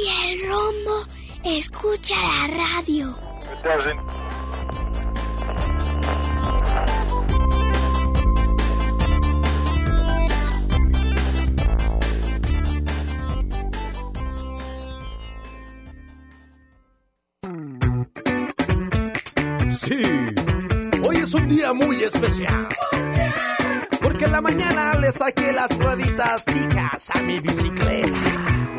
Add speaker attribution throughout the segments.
Speaker 1: Y el rombo escucha la radio.
Speaker 2: Sí, hoy es un día muy especial. Porque en la mañana le saqué las rueditas chicas a mi bicicleta.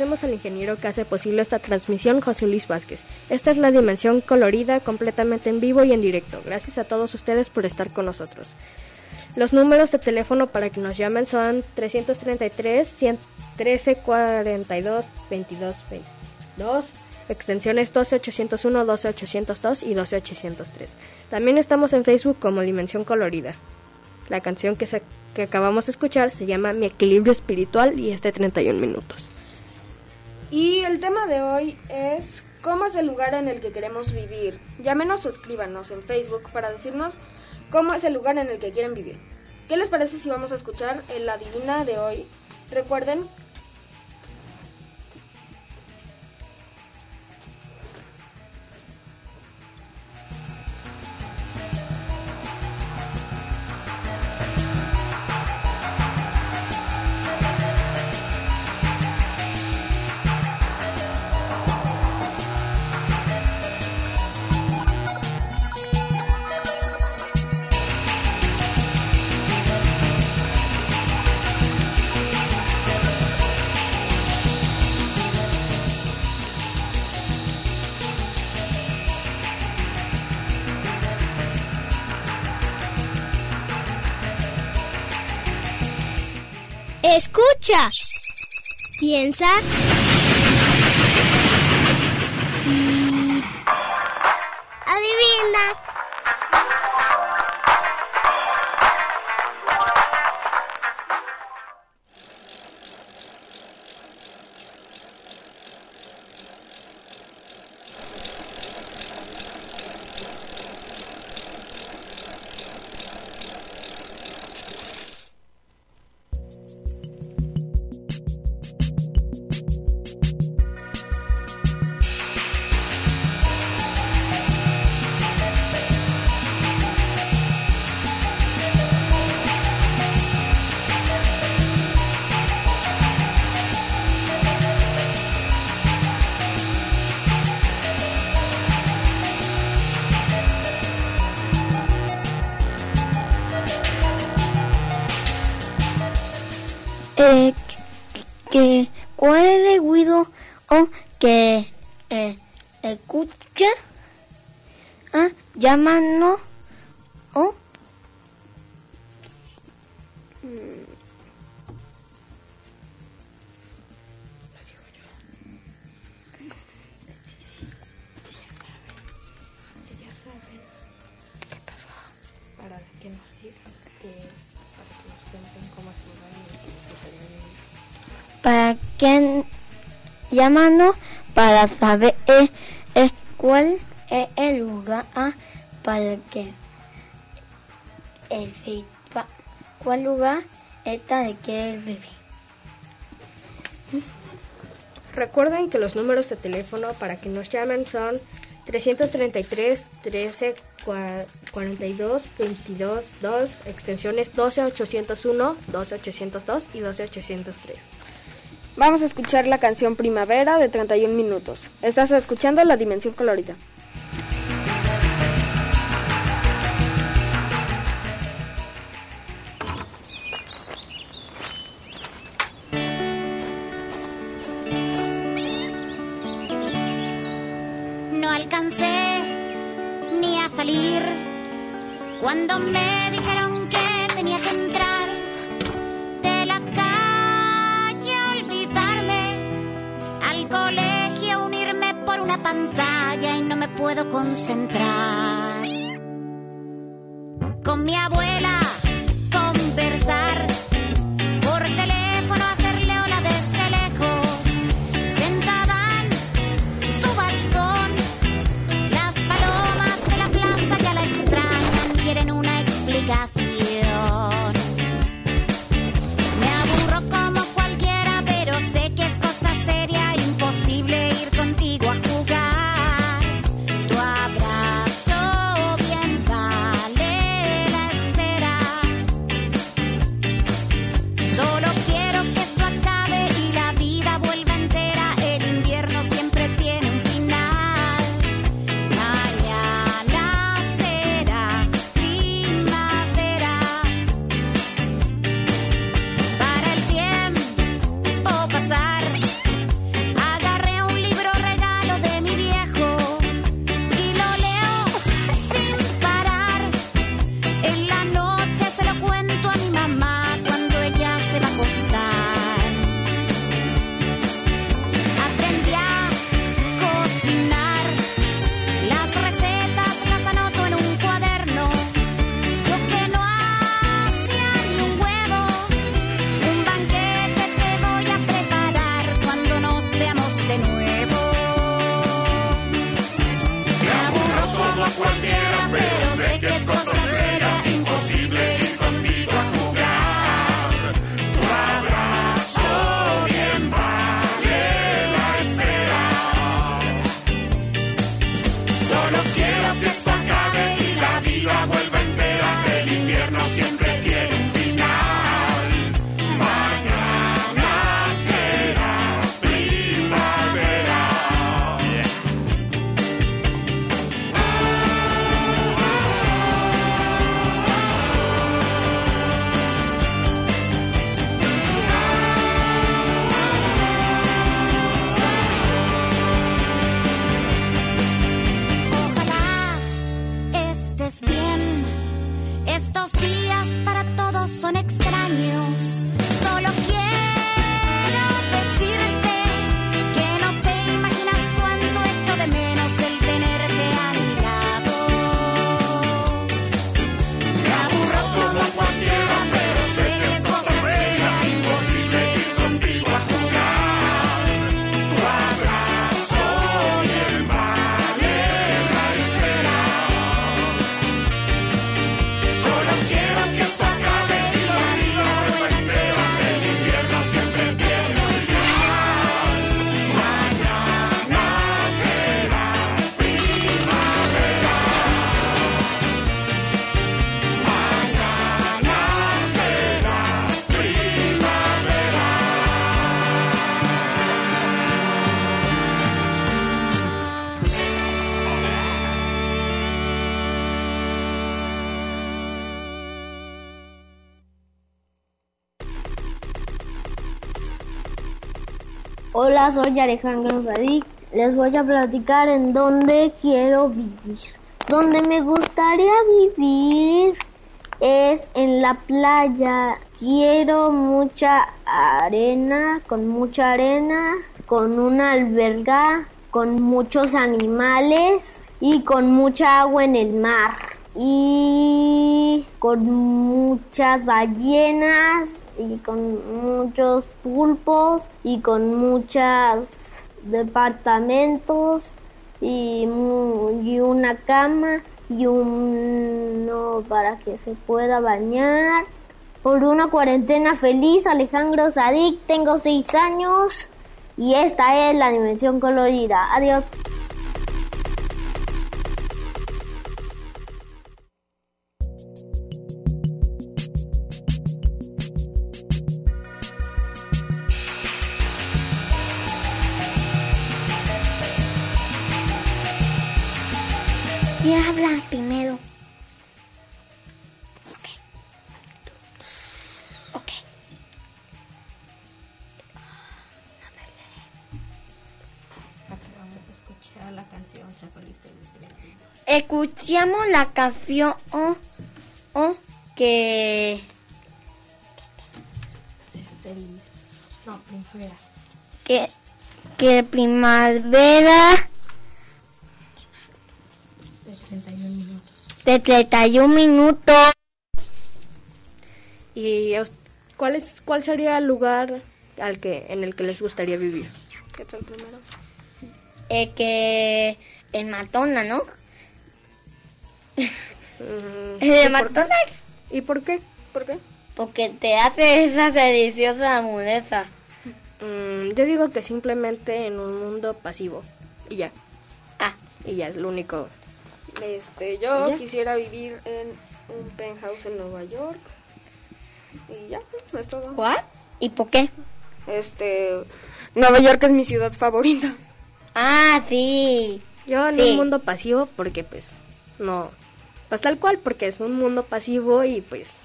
Speaker 3: Agradecemos al ingeniero que hace posible esta transmisión, José Luis Vázquez. Esta es la dimensión colorida, completamente en vivo y en directo. Gracias a todos ustedes por estar con nosotros. Los números de teléfono para que nos llamen son 333 113 42 22 22 extensiones 12801, 12802 y 12803. También estamos en Facebook como Dimensión Colorida. La canción que, se- que acabamos de escuchar se llama Mi equilibrio espiritual y es de 31 minutos. Y el tema de hoy es cómo es el lugar en el que queremos vivir. Llámenos o escríbanos en Facebook para decirnos cómo es el lugar en el que quieren vivir. ¿Qué les parece si vamos a escuchar en la divina de hoy? Recuerden
Speaker 4: Escucha. Piensa. Y...
Speaker 5: Adivina.
Speaker 3: Y que suceden.
Speaker 6: para que llamando para saber eh, eh, cuál es el lugar ah, para que eh, si pa- cuál lugar está de que vivir.
Speaker 3: Recuerden que los números de teléfono para que nos llamen son 333 13 cua- 42 22 2 extensiones 12 801, 12 802 y 12 803.
Speaker 7: Vamos a escuchar la canción Primavera de 31 minutos. Estás escuchando La Dimensión Colorida.
Speaker 8: Hola,
Speaker 9: soy Alejandro Sadik. Les voy a platicar en dónde quiero vivir. Donde me gustaría vivir es en la playa. Quiero mucha arena, con mucha arena, con una alberga, con muchos animales y con mucha agua en el mar. Y con muchas ballenas y con muchos pulpos y con muchos departamentos y, y una cama y uno para que se pueda bañar. Por una cuarentena feliz, Alejandro Sadik, tengo seis años y esta es la dimensión colorida. Adiós.
Speaker 3: Feliz, feliz.
Speaker 6: Escuchamos la canción oh, oh, que.
Speaker 3: No, primavera.
Speaker 6: que que primavera
Speaker 3: de 31 minutos. ¿Y cuál, es, cuál sería el lugar al que, en el que les gustaría vivir? ¿Qué tal primero?
Speaker 6: Eh, que en Matona, ¿no?
Speaker 3: Mm,
Speaker 6: ¿De
Speaker 3: ¿y por qué?
Speaker 6: McDonald's?
Speaker 3: ¿Y por qué? ¿Por qué?
Speaker 6: Porque te hace esa deliciosa hamburguesa.
Speaker 3: Mm, yo digo que simplemente en un mundo pasivo. Y ya.
Speaker 6: Ah.
Speaker 3: Y ya es lo único.
Speaker 10: Este, yo
Speaker 3: ¿Ya?
Speaker 10: quisiera vivir en un penthouse en Nueva York. Y ya, no es todo.
Speaker 6: ¿Cuál? ¿Y por qué?
Speaker 10: Este, Nueva York es mi ciudad favorita.
Speaker 6: Ah, sí.
Speaker 3: Yo en
Speaker 6: Sí.
Speaker 3: un mundo pasivo porque pues no... Pues tal cual porque es un mundo pasivo y pues...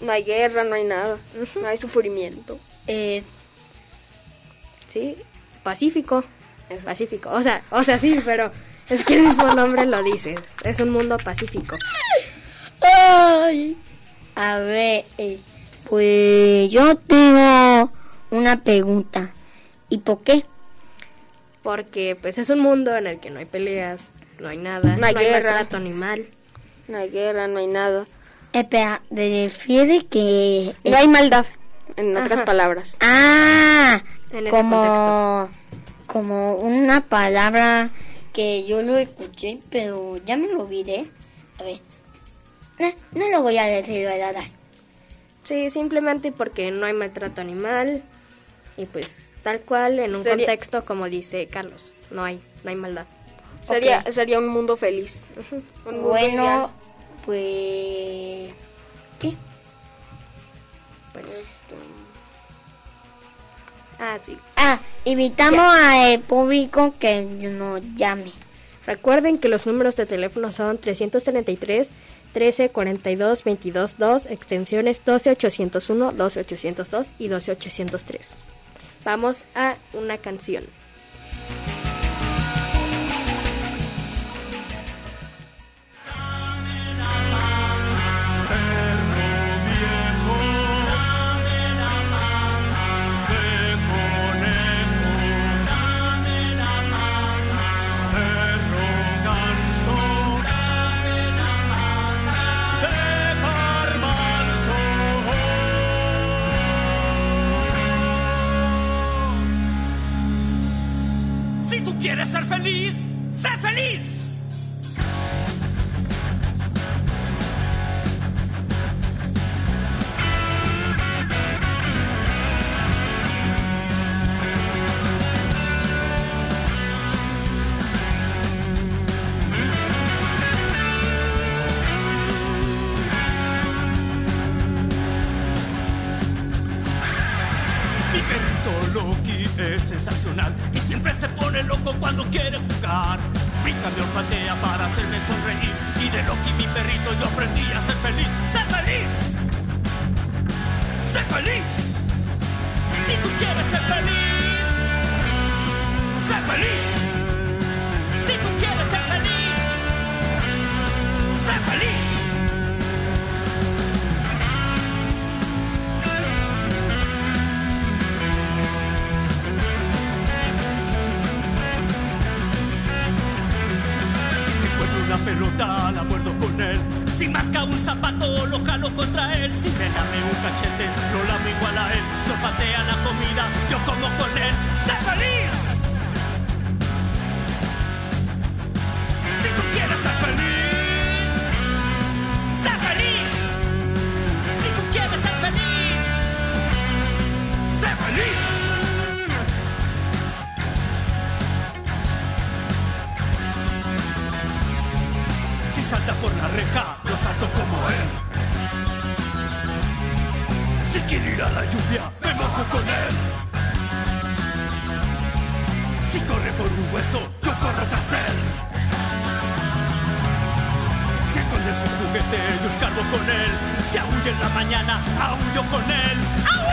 Speaker 10: No hay guerra, no hay nada. No hay sufrimiento.
Speaker 6: Eh,
Speaker 3: Sí, pacífico. Es pacífico. O sea, o sea, sí, pero es que el mismo nombre lo dice. Es un mundo pacífico.
Speaker 6: Ay. A ver, eh, pues yo tengo una pregunta. ¿Y por qué?
Speaker 3: Porque pues es un mundo en el que no hay peleas, no hay nada,
Speaker 10: No hay guerra.
Speaker 3: maltrato animal.
Speaker 10: No hay guerra, no hay nada.
Speaker 6: Espera, ¿te refiere que...
Speaker 10: No hay maldad, en otras palabras.
Speaker 6: Ah,
Speaker 3: En ese
Speaker 6: como, como una palabra que yo lo escuché, pero ya me lo olvidé. A ver, no, no lo voy a decir, ¿verdad?
Speaker 3: Sí, simplemente porque no hay maltrato animal y pues tal cual en un
Speaker 10: Sería-
Speaker 3: contexto como dice Carlos, no hay, no hay maldad.
Speaker 10: Sería, sería un mundo feliz. Un mundo
Speaker 6: Bueno,
Speaker 10: ideal.
Speaker 6: pues... ¿Qué?
Speaker 3: Pues,
Speaker 10: Este,
Speaker 3: ah, sí.
Speaker 6: Ah, invitamos al público que nos llame.
Speaker 3: Recuerden que los números de teléfono son 333 13 42 22 2, extensiones 12 801, 12 802 y 12 803. Vamos a una canción.
Speaker 11: loco cuando quiere jugar. Mi camión patea para hacerme sonreír. Y de Loki, mi perrito, yo aprendí a ser feliz. ¡Ser feliz! ¡Ser feliz! Si tú quieres ser feliz, sé feliz. Si tú quieres ser feliz. brutal, acuerdo con él. Si masca un zapato, lo jalo contra él. Si me lame un cachete, lo lamo igual a él. Sopatea la comida, yo como con él. ¡Sé feliz! Yo salto como él. Si quiere ir a la lluvia, me mojo con él. Si corre por un hueso, yo corro tras él. Si esconde su juguete, yo escarbo con él. Si aúlla en la mañana, aullo con él. ¡Eso,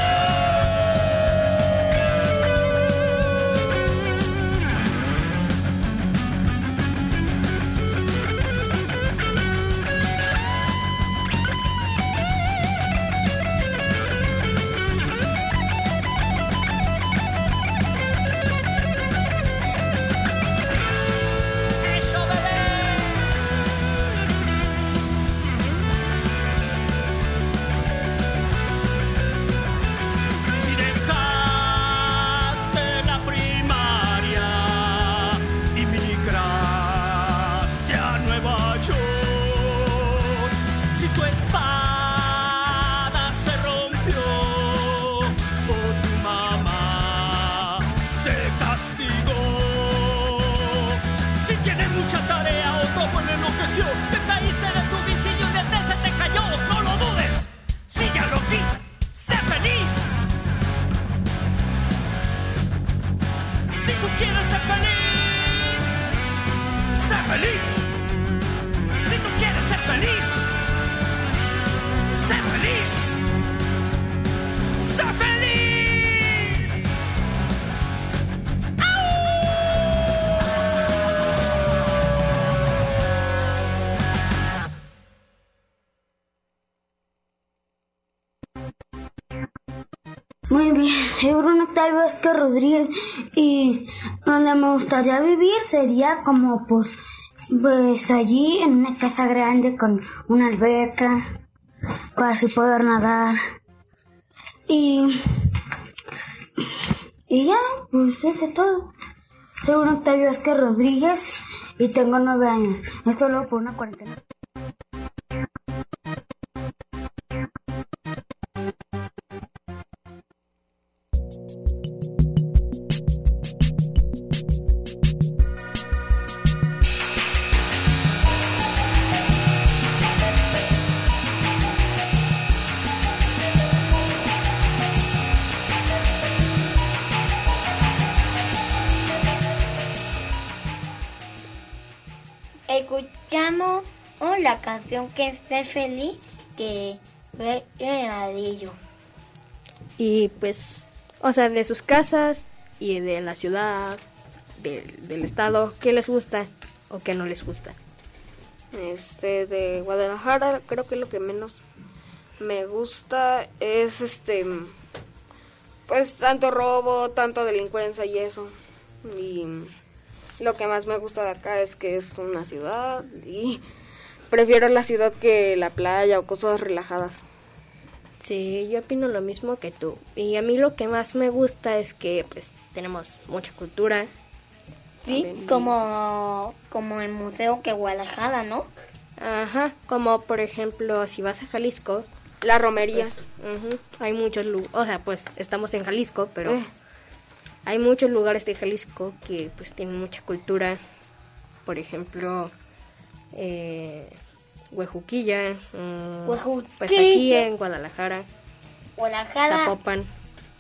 Speaker 12: Bruno Octavio Vázquez Rodríguez y donde me gustaría vivir sería como pues, pues allí en una casa grande con una alberca para así poder nadar y y ya, pues eso es todo. Soy Bruno Octavio Vázquez Rodríguez y tengo nueve años. Esto lo por una cuarentena.
Speaker 6: La canción que es Ser Feliz que fue Renadillo.
Speaker 3: Y pues, o sea, de sus casas y de la ciudad, del- del estado, ¿qué les gusta o qué no les gusta?
Speaker 10: Este, de Guadalajara, creo que lo que menos me gusta es este, pues tanto robo, tanto delincuencia y eso. Y lo que más me gusta de acá es que es una ciudad y prefiero la ciudad que la playa o cosas relajadas.
Speaker 3: Sí, yo opino lo mismo que tú. Y a mí lo que más me gusta es que pues tenemos mucha cultura.
Speaker 6: Sí,
Speaker 3: También.
Speaker 6: como, como el museo que Guadalajara, ¿no?
Speaker 3: Ajá, como por ejemplo si vas a Jalisco.
Speaker 10: La romería.
Speaker 3: pues, hay muchos lugares, o sea, pues estamos en Jalisco, pero
Speaker 10: Eh.
Speaker 3: hay muchos lugares de Jalisco que pues tienen mucha cultura. Por ejemplo, eh, Huejuquilla, pues aquí en Guadalajara,
Speaker 6: Guadalajara.
Speaker 3: Zapopan.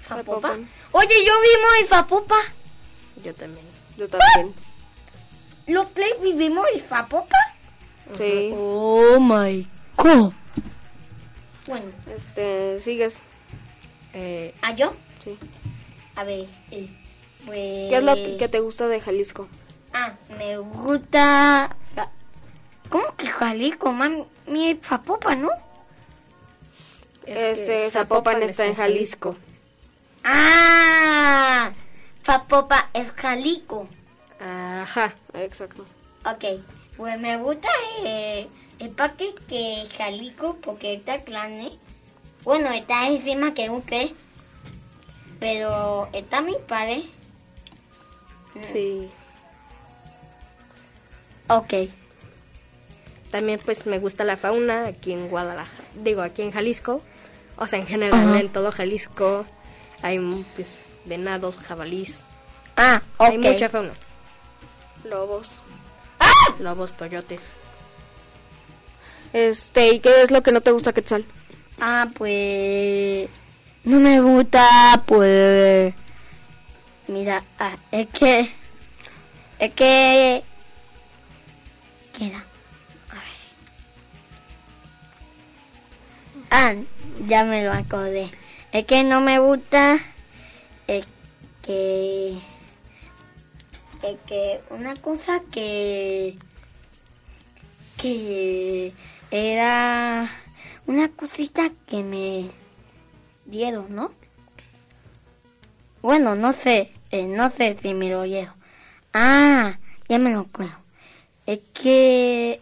Speaker 6: Zapopan. Oye, yo vivimos en Zapopan.
Speaker 3: Yo también.
Speaker 10: Yo también.
Speaker 6: ¿Los tres vivimos en Zapopan?
Speaker 10: Sí.
Speaker 13: Oh my god.
Speaker 6: Bueno,
Speaker 10: Este, sigues.
Speaker 3: Eh,
Speaker 6: ¿a yo?
Speaker 10: Sí.
Speaker 6: A ver, eh, pues...
Speaker 10: ¿Qué es lo que te gusta de Jalisco?
Speaker 6: Ah, me gusta... Jalisco, mami, mi Zapopan, ¿no?
Speaker 10: Es este, Zapopan, está, en Jalisco.
Speaker 6: ¡Ah! Zapopan es Jalisco.
Speaker 3: Ajá,
Speaker 10: exacto.
Speaker 6: Ok, pues me gusta eh, el parque que es Jalisco porque está grande. Bueno, está encima que usted. Pero está mi padre.
Speaker 3: Sí.
Speaker 6: Ok
Speaker 3: también pues me gusta la fauna aquí en Guadalajara, digo aquí en Jalisco, o sea en general en todo Jalisco hay pues venados, jabalís.
Speaker 6: Ah, ok.
Speaker 3: Hay mucha fauna.
Speaker 14: Lobos. ¡Ah!
Speaker 3: Lobos, coyotes.
Speaker 14: Este, ¿y qué es lo que no te gusta, Quetzal?
Speaker 6: Ah, pues... No me gusta, pues... Mira, ah, es que... Es que... Queda. Ah, ya me lo acordé. Es que no me gusta es que es que una cosa que que era una cosita que me dieron, ¿no? Bueno, no sé, eh, no sé si me lo dieron. Ah, ya me lo acuerdo. Es que...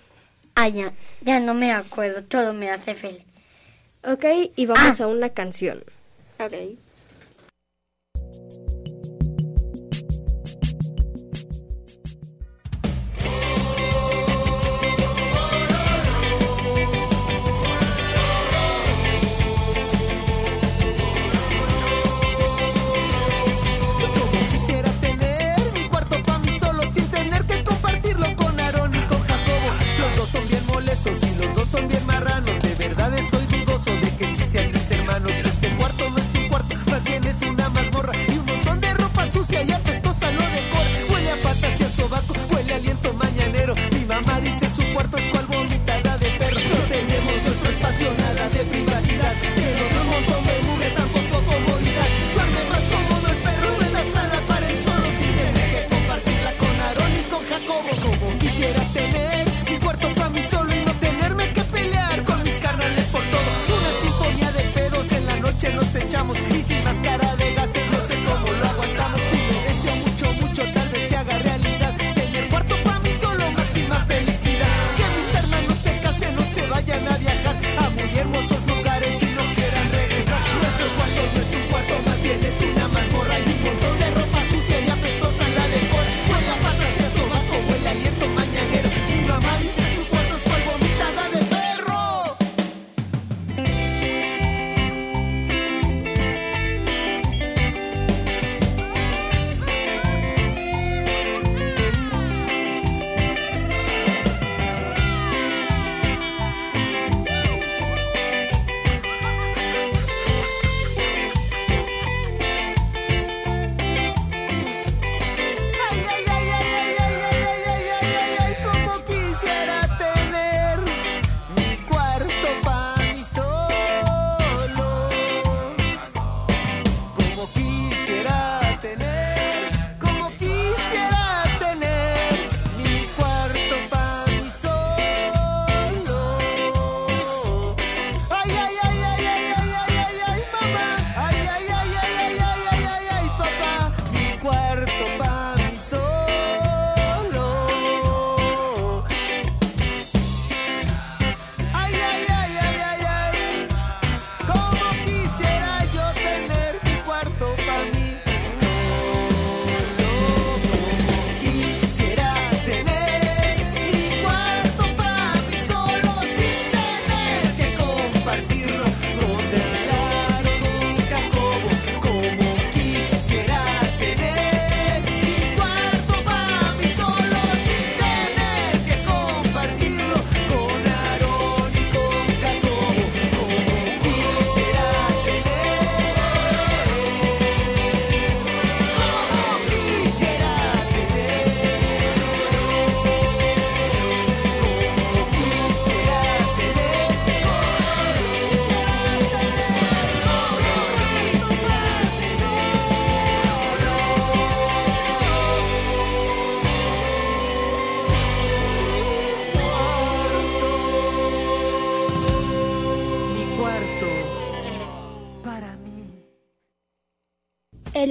Speaker 6: Ah, ya, ya no me acuerdo, todo me hace feliz.
Speaker 3: Ok, y vamos ah. a una canción.
Speaker 14: Ok.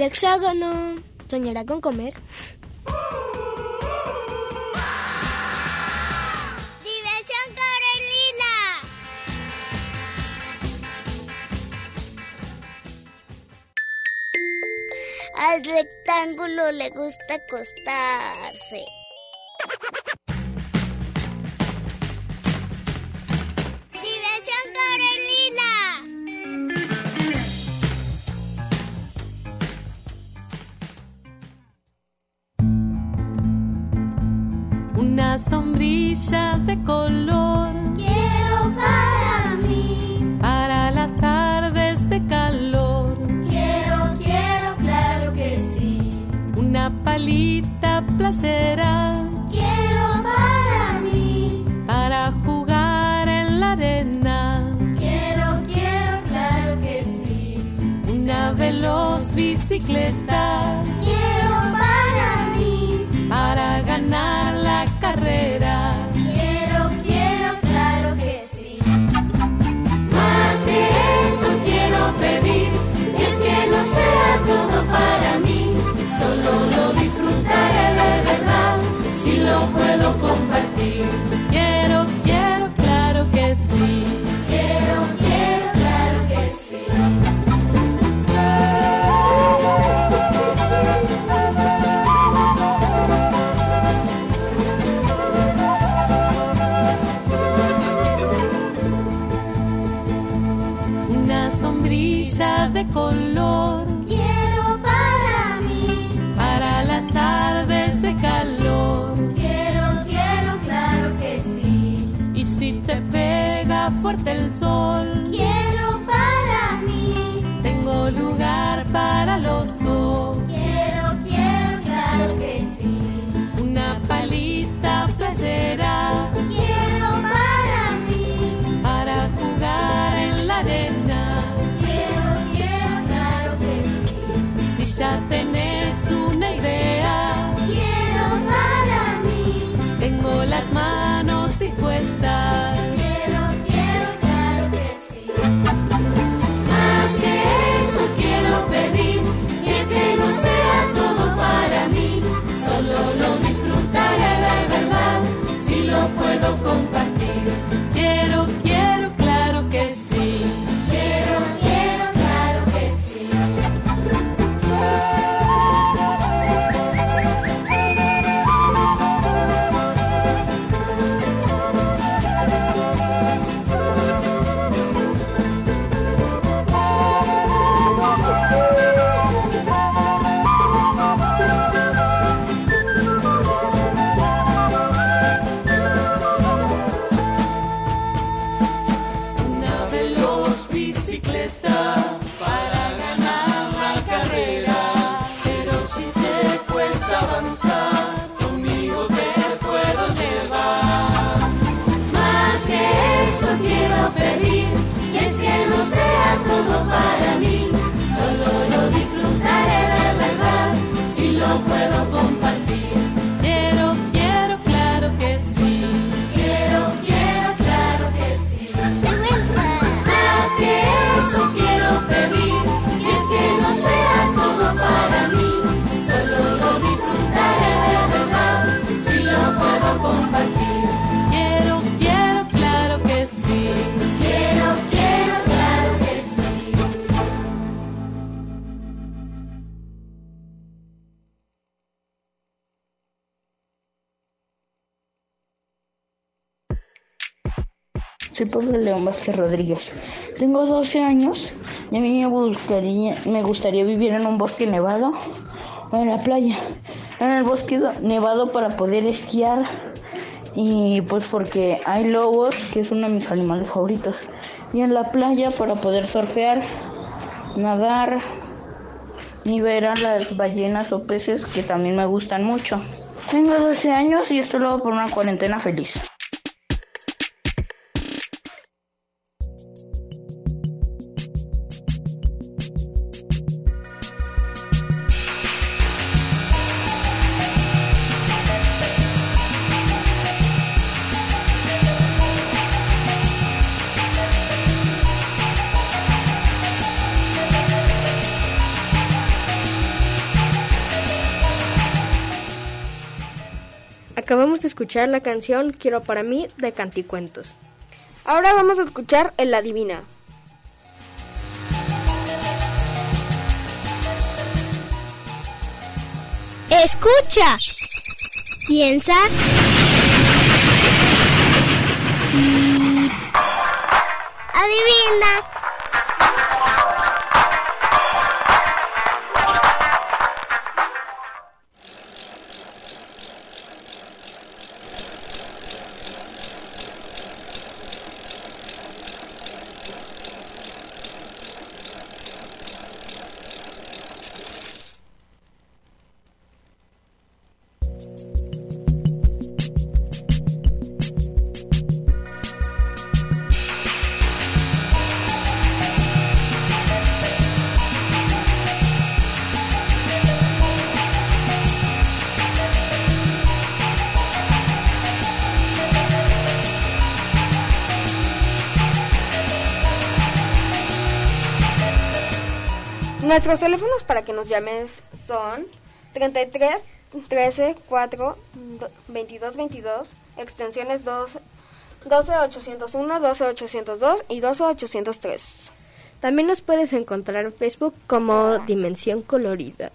Speaker 4: hexágono soñará con comer.
Speaker 5: Diversión Corelila. Al rectángulo le gusta acostarse.
Speaker 15: Carita placera.
Speaker 16: Quiero para mí.
Speaker 15: Para jugar en la arena. Quiero, quiero, claro que sí. Una veloz bicicleta.
Speaker 17: Soy Pablo León Vázquez Rodríguez. Tengo 12 años y a mí me gustaría, me gustaría vivir en un bosque nevado o en la playa. En el bosque nevado para poder esquiar y pues porque hay lobos, que es uno de mis animales favoritos. Y en la playa para poder surfear, nadar y ver a las ballenas o peces que también me gustan mucho. Tengo 12 años y esto lo hago por una cuarentena feliz.
Speaker 3: escuchar la canción Quiero para mí de Canticuentos.
Speaker 10: Ahora vamos a escuchar El Adivina.
Speaker 4: Escucha, piensa y
Speaker 5: adivina.
Speaker 10: Nuestros teléfonos para que nos llames son 33 13 4 do- 22 22, extensiones 2, 12 801, 12 802 y 12 803.
Speaker 3: También nos puedes encontrar en Facebook como Dimensión Colorida.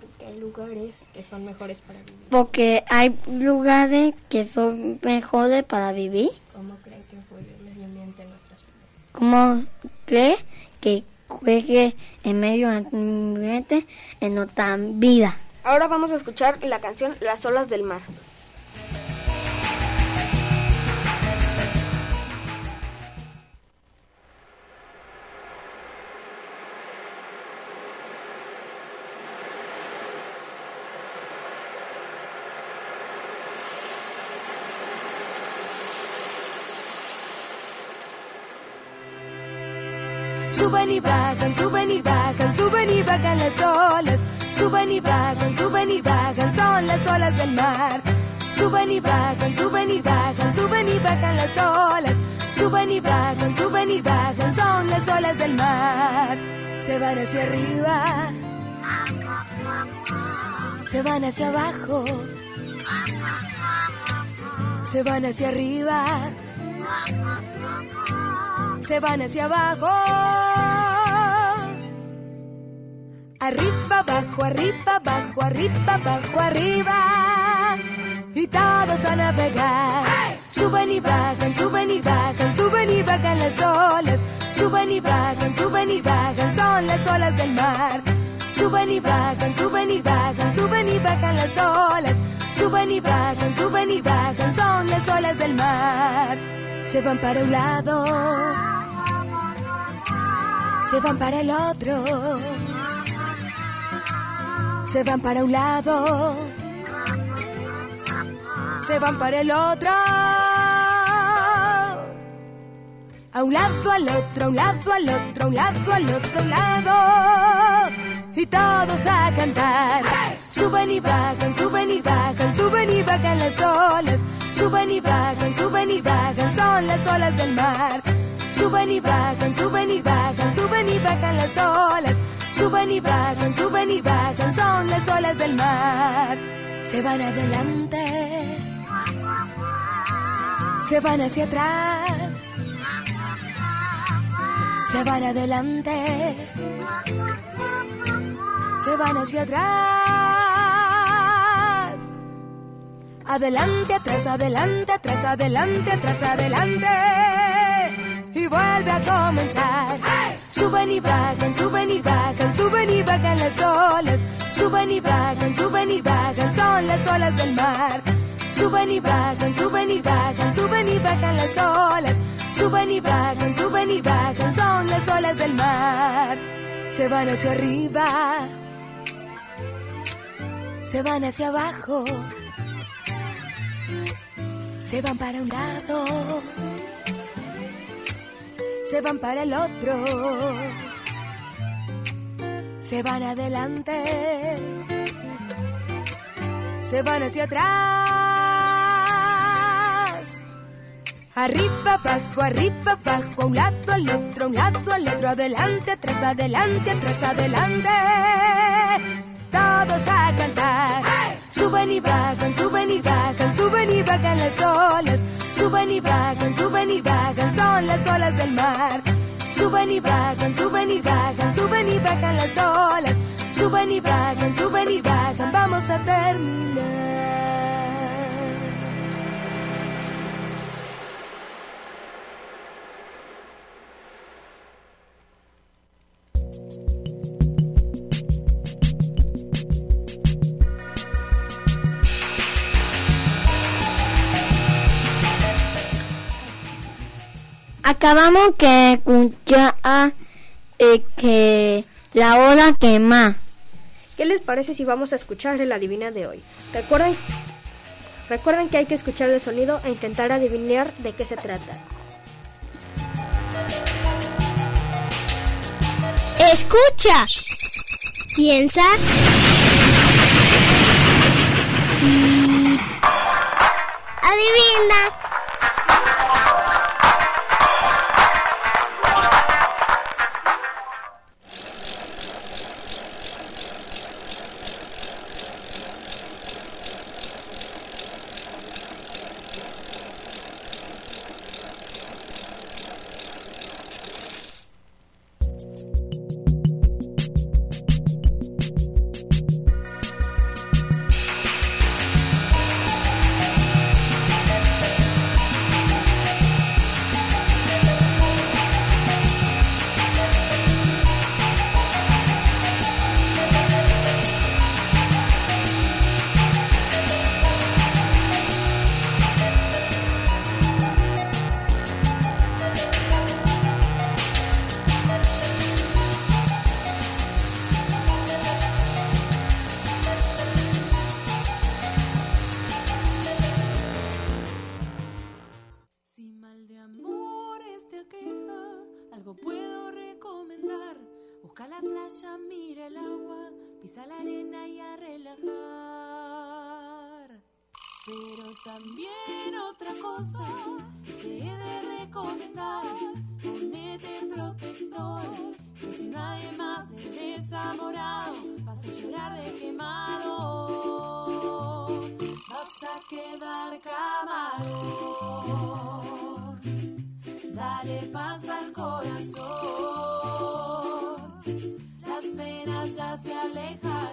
Speaker 3: Porque hay lugares que son mejores para vivir.
Speaker 6: Porque hay lugares que son mejores para vivir.
Speaker 3: ¿Cómo creen que fue el medio ambiente en nuestras vidas?
Speaker 6: ¿Cómo cree que juegue en medio ambiente en nuestra vida?
Speaker 10: Ahora vamos a escuchar la canción Las olas del mar.
Speaker 16: Suben y bajan, suben y bajan, suben y bajan las olas. Suben y bajan, suben y bajan, son las olas del mar. Suben y bajan, suben y bajan, suben y bajan las olas. Suben y bajan, suben y bajan, son las olas del mar. Se van hacia arriba, se van hacia abajo, se van hacia arriba, se van hacia abajo. Arriba, abajo, arriba, abajo, arriba, abajo, arriba. Y todos a navegar. Suben y bajan, suben y bajan, suben y bajan las olas. Suben y bajan, suben y bajan, son las olas del mar. Suben y bajan, suben y bajan, suben y bajan las olas. Suben y bajan, suben y bajan, son las olas del mar. Se van para un lado, se van para el otro se van para un lado, se van para el otro. A un lado, al otro, a un lado, al otro, a un lado, al otro, a un lado. Y todos a cantar. Suben y bajan, suben y bajan, suben y bajan las olas. Suben y bajan, suben y bajan, son las olas del mar. Suben y bajan, suben y bajan, suben y bajan las olas. Suben y bajan, suben y bajan, son las olas del mar. Se van adelante, se van hacia atrás, se van adelante, se van hacia atrás. Adelante, atrás, adelante, atrás, adelante, atrás, adelante. Y vuelve a comenzar. Suben y bajan, suben y bajan, suben y bajan las olas. Suben y bajan, suben y bajan, son las olas del mar. Suben y bajan, suben y bajan, suben y bajan las olas. Suben y bajan, suben y bajan, son las olas del mar. Se van hacia arriba, se van hacia abajo, se van para un lado se van para el otro, se van adelante, se van hacia atrás, arriba, abajo, arriba, abajo, a un lado, al otro, a un lado, al otro, adelante, atrás, adelante, atrás, adelante, todos a cantar. Suben y bajan, suben y bajan, suben y bajan las olas. Suben y bajan, suben y bajan, son las olas del mar. Suben y bajan, suben y bajan, suben y bajan las olas.
Speaker 18: suben y bajan, suben y bajan, vamos a terminar.
Speaker 6: Acabamos que escuchar eh, que la hora quema.
Speaker 3: ¿Qué les parece si vamos a escuchar el adivina de hoy? Recuerden, recuerden que hay que escuchar el sonido e intentar adivinar de qué se trata.
Speaker 4: Escucha. Piensa. Y
Speaker 5: Adivina.
Speaker 15: Quemado. Vas a quedar camarón. Dale paz al corazón. Las penas ya se alejarán.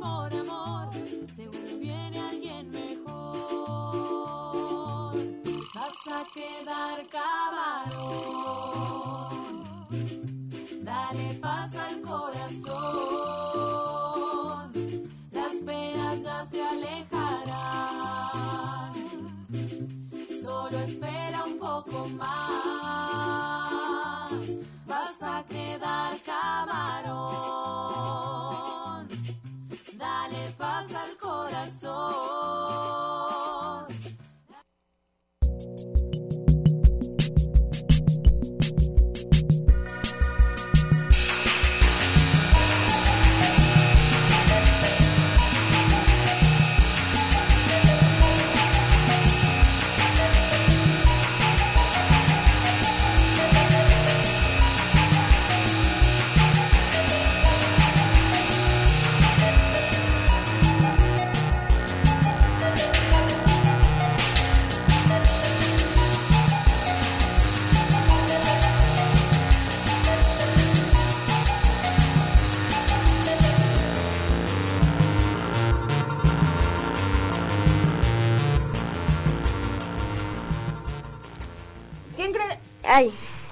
Speaker 15: Por amor. Seguro viene alguien mejor. Vas a quedar camarón.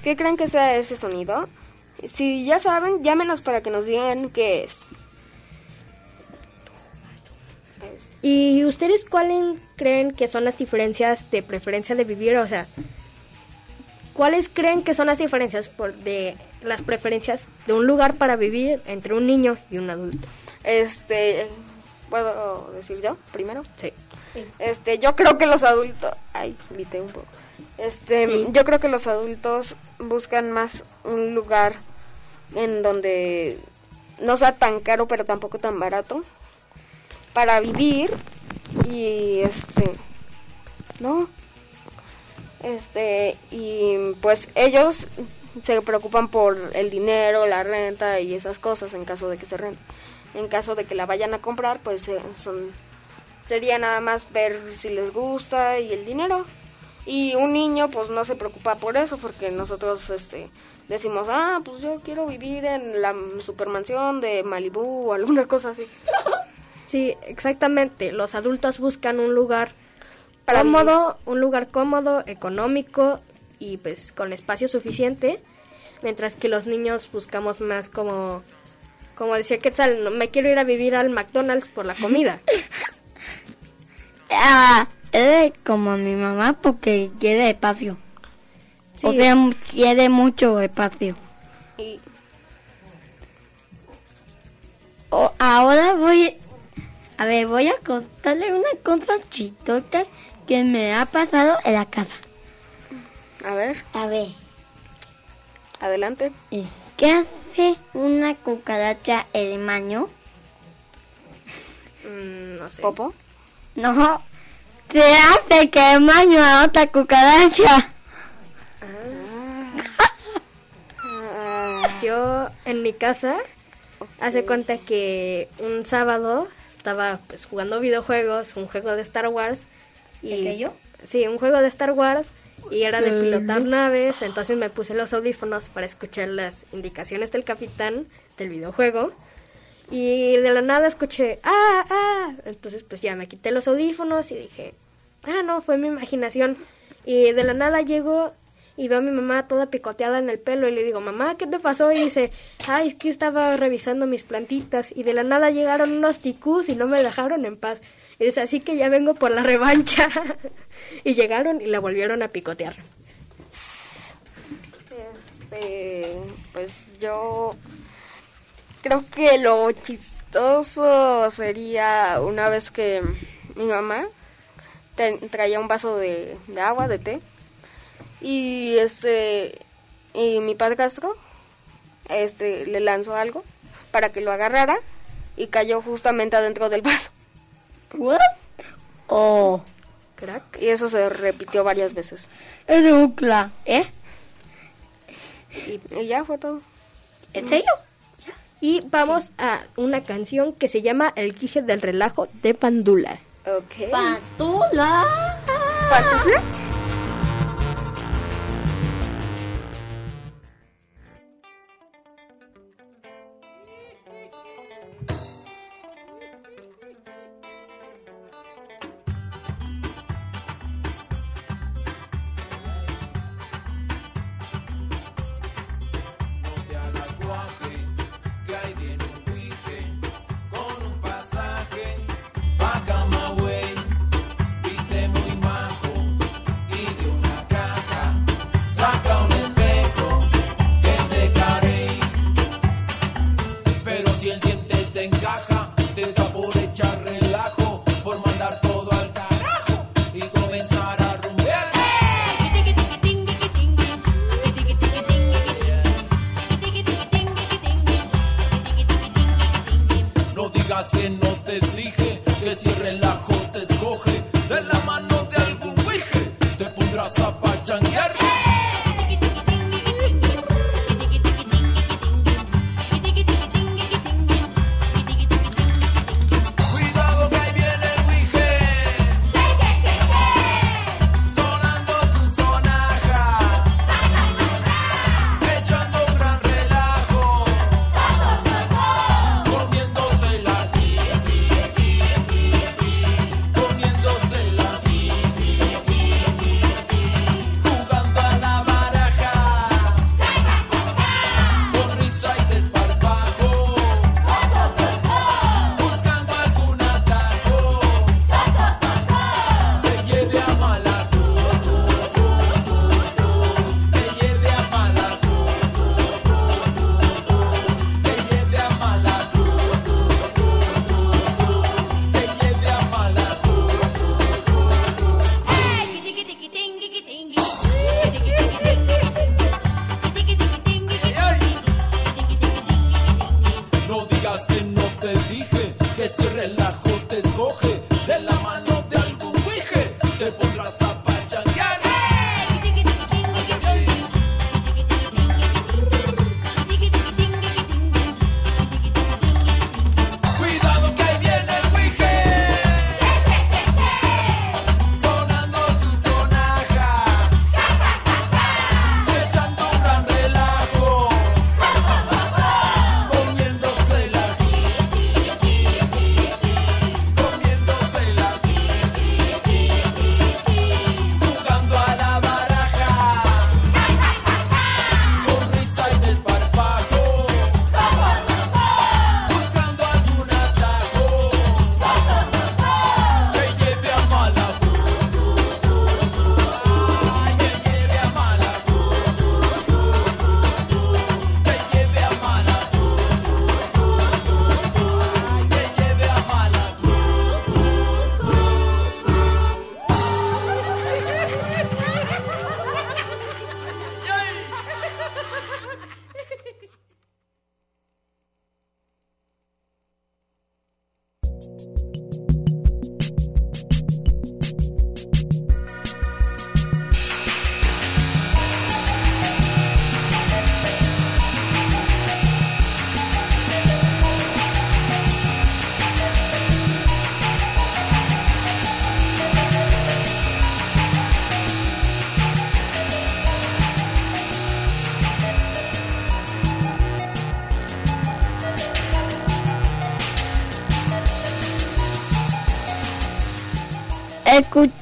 Speaker 10: ¿Qué creen que sea ese sonido? Si ya saben, llámenos para que nos digan qué es.
Speaker 3: ¿Y ustedes cuáles creen que son las diferencias de preferencia de vivir? O sea, ¿cuáles creen que son las diferencias por de las preferencias de un lugar para vivir entre un niño y un adulto?
Speaker 10: Este, ¿puedo decir yo primero?
Speaker 3: Sí.
Speaker 10: Este, yo creo que los adultos, ay, grité un poco. Este, yo creo que los adultos buscan más un lugar en donde no sea tan caro pero tampoco tan barato para vivir y este no este y pues ellos se preocupan por el dinero, la renta y esas cosas en caso de que se. En caso de que la vayan a comprar, pues eh, son sería nada más ver si les gusta y el dinero. Y un niño pues no se preocupa por eso porque nosotros este decimos, "Ah, pues yo quiero vivir en la supermansión de Malibu o alguna cosa así."
Speaker 3: Sí, exactamente. Los adultos buscan un lugar cómodo, un lugar cómodo, económico y pues con espacio suficiente, mientras que los niños buscamos más como como decía Quetzal, no, me quiero ir a vivir al McDonald's por la comida.
Speaker 6: Ah, es como mi mamá porque quiere espacio.
Speaker 3: Sí.
Speaker 6: O sea, quiere mucho espacio.
Speaker 10: Y
Speaker 6: O- ahora voy, a ver, voy a contarle una cosa chistosa que me ha pasado en la casa.
Speaker 10: a ver,
Speaker 6: A ver,
Speaker 10: adelante.
Speaker 6: ¿qué hace una cucaracha en el baño?
Speaker 3: Mm, no sé.
Speaker 10: ¿Popo?
Speaker 6: No, se hace que el baño a otra cucaracha.
Speaker 3: Yo en mi casa hace cuenta que un sábado estaba pues jugando videojuegos, un juego de Star Wars y
Speaker 6: ¿El que yo?
Speaker 3: sí, un juego de Star Wars y era de pilotar naves, entonces me puse los audífonos para escuchar las indicaciones del capitán del videojuego y de la nada escuché ah ah, entonces pues ya me quité los audífonos y dije ah no fue mi imaginación y de la nada llego y veo a mi mamá toda picoteada en el pelo y le digo, mamá, ¿qué te pasó? Y dice, ay, es que estaba revisando mis plantitas y de la nada llegaron unos ticús y no me dejaron en paz. Y dice, así que ya vengo por la revancha. y llegaron y la volvieron a picotear.
Speaker 10: Este, pues yo creo que lo chistoso sería una vez que mi mamá traía un vaso de, de agua, de té, y este, y mi padrastro, este, le lanzó algo para que lo agarrara y cayó justamente adentro del vaso.
Speaker 6: ¿What? Oh,
Speaker 3: crack.
Speaker 10: Y eso se repitió varias veces.
Speaker 6: Es un cla, ¿eh?
Speaker 10: Y, y ya fue todo.
Speaker 6: ¿En serio?
Speaker 3: Y vamos a una canción que se llama El Quije del Relajo de Pandula.
Speaker 10: Ok.
Speaker 6: Pantula.
Speaker 10: ¿Pantufla?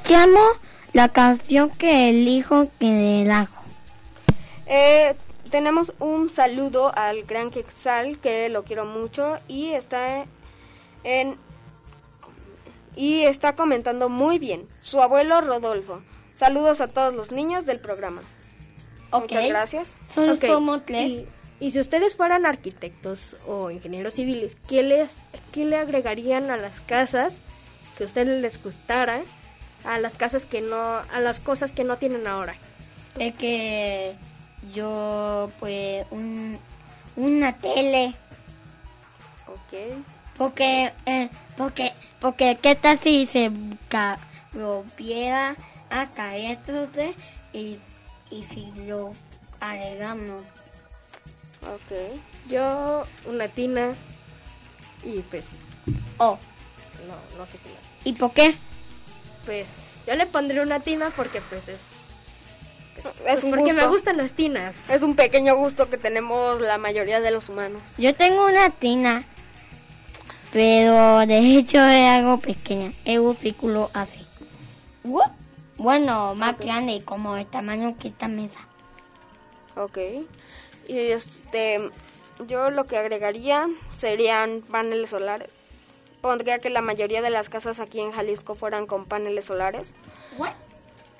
Speaker 6: Escuchamos la canción que elijo que del ajo.
Speaker 10: Eh, tenemos un saludo al gran Quexal, que lo quiero mucho y está en y está comentando muy bien. Su abuelo Rodolfo. Saludos a todos los niños del programa. Muchas gracias.
Speaker 3: Solo somos tres. Y, y si ustedes fueran arquitectos o ingenieros civiles, ¿qué, les, ¿qué le agregarían a las casas que a ustedes les gustara? A las casas que no, a las cosas que no tienen ahora.
Speaker 6: Es que yo, pues, un, una tele.
Speaker 10: Ok.
Speaker 6: Porque, eh, porque, porque, ¿qué tal si se ca volviera a caerse y, y si lo agregamos?
Speaker 3: Ok. Yo, una tina y pues...
Speaker 6: Oh.
Speaker 3: No, no sé qué más.
Speaker 6: ¿Y por qué?
Speaker 3: Pues yo le pondré una tina porque pues es...
Speaker 10: Es
Speaker 3: pues,
Speaker 10: un
Speaker 3: porque
Speaker 10: gusto.
Speaker 3: me gustan las tinas.
Speaker 10: Es un pequeño gusto que tenemos la mayoría de los humanos.
Speaker 6: Yo tengo una tina, pero de hecho es algo pequeña, es un círculo así. What? Bueno, más grande, como el tamaño que esta mesa.
Speaker 10: Ok. Y este, yo lo que agregaría serían paneles solares. Pondría que la mayoría de las casas aquí en Jalisco fueran con paneles solares.
Speaker 6: What?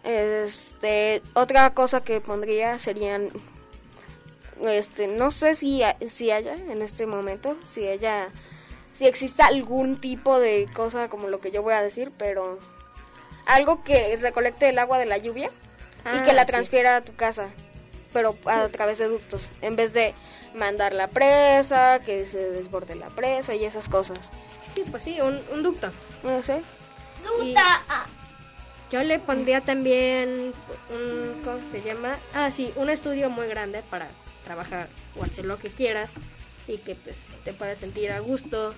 Speaker 10: Este, otra cosa que pondría serían, este, no sé si, si haya en este momento, si haya, si exista algún tipo de cosa como lo que yo voy a decir, pero algo que recolecte el agua de la lluvia y
Speaker 3: Ah,
Speaker 10: que la
Speaker 3: sí.
Speaker 10: transfiera a tu casa, pero a través de ductos, en vez de mandar la presa, que se desborde la presa y esas cosas.
Speaker 3: Sí, pues sí, un, un ducto.
Speaker 10: No sé.
Speaker 3: Ducta. Yo le pondría también un, ¿cómo se llama? Ah, sí, un estudio muy grande para trabajar o hacer lo que quieras y que pues te puedas sentir a gusto.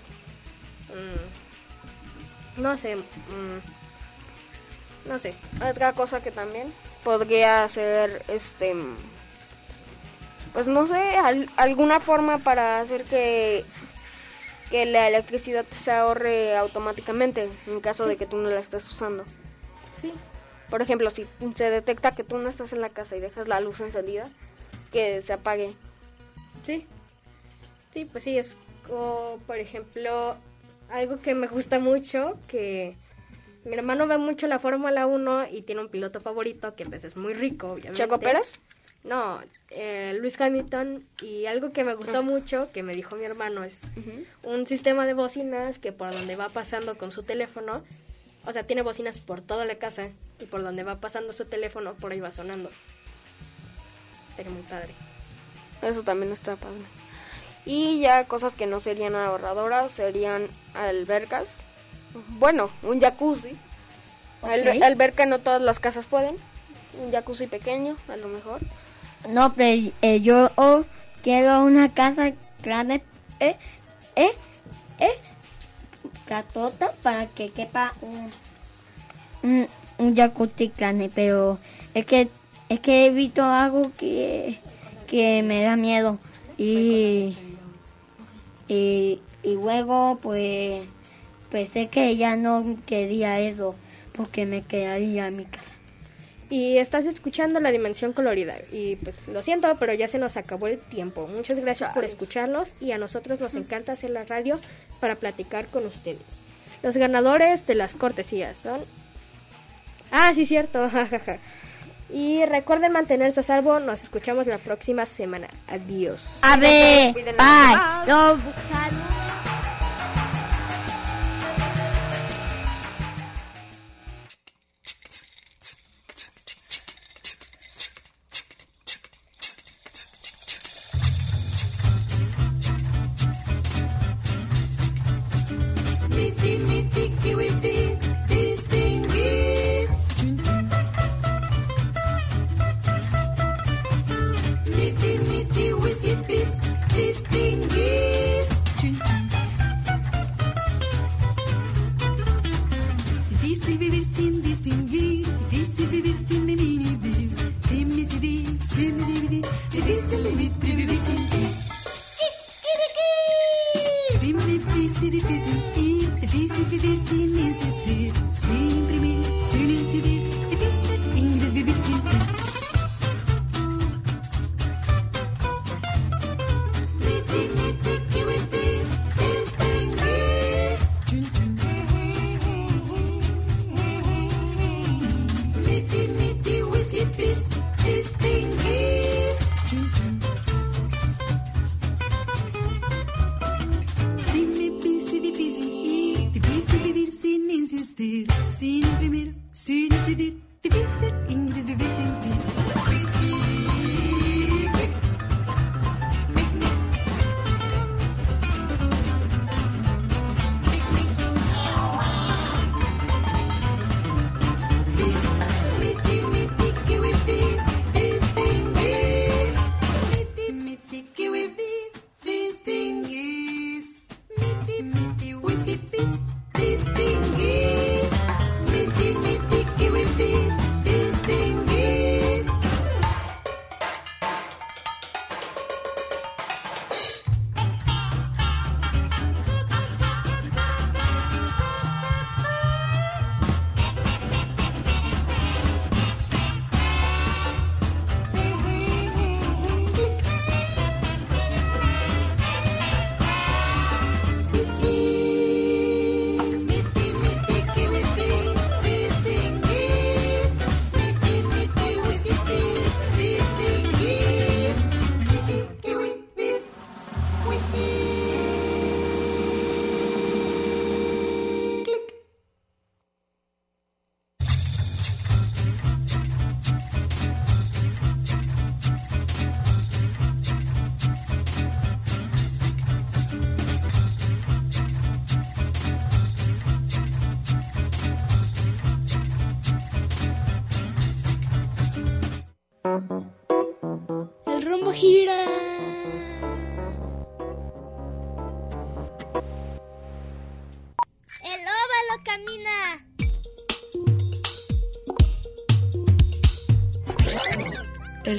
Speaker 3: Mm, no sé, mm, no sé.
Speaker 10: Otra cosa que también podría ser, este, pues no sé, al- alguna forma para hacer que, que la electricidad se ahorre automáticamente en caso de que tú no la estés usando.
Speaker 3: Sí.
Speaker 10: Por ejemplo, si se detecta que tú no estás en la casa y dejas la luz encendida, que se apague.
Speaker 3: Sí. Sí, pues sí, es como, por ejemplo, algo que me gusta mucho, que mi hermano ve mucho la Fórmula 1 y tiene un piloto favorito que pues es muy rico, obviamente.
Speaker 10: ¿Checo Pérez?
Speaker 3: No, eh, Luis Hamilton y algo que me gustó mucho, que me dijo mi hermano, es un sistema de bocinas que por donde va pasando con su teléfono, o sea, tiene bocinas por toda la casa y por donde va pasando su teléfono, por ahí va sonando. Sería muy padre.
Speaker 10: Eso también está padre. Y ya cosas que no serían ahorradoras serían albercas. Bueno, un jacuzzi. Al-
Speaker 6: Ok.
Speaker 10: alberca no todas las casas pueden. Un jacuzzi pequeño, a lo mejor.
Speaker 6: No, pero eh, yo oh, quiero una casa grande, eh, eh, eh, gatota para que quepa un, un, un jacuzzi grande, pero es que es que he visto algo que, que me da miedo y, y, y luego pues pensé que ya no quería eso porque me quedaría en mi casa.
Speaker 3: Y estás escuchando La Dimensión Colorida. Y pues lo siento, pero ya se nos acabó el tiempo. Muchas gracias por escucharnos y a nosotros nos encanta hacer la radio para platicar con ustedes. Los ganadores de las cortesías son... Ah, sí, cierto. jajaja. y recuerden mantenerse a salvo. Nos escuchamos la próxima semana. Adiós.
Speaker 6: A ver,
Speaker 3: Cuídense.
Speaker 6: bye. No,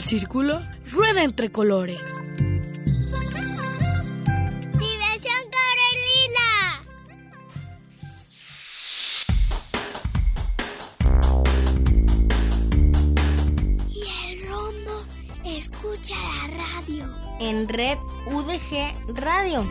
Speaker 13: el círculo rueda entre colores.
Speaker 5: ¡Diversión Corelila! Y el rombo escucha la radio.
Speaker 19: En red UDG Radio.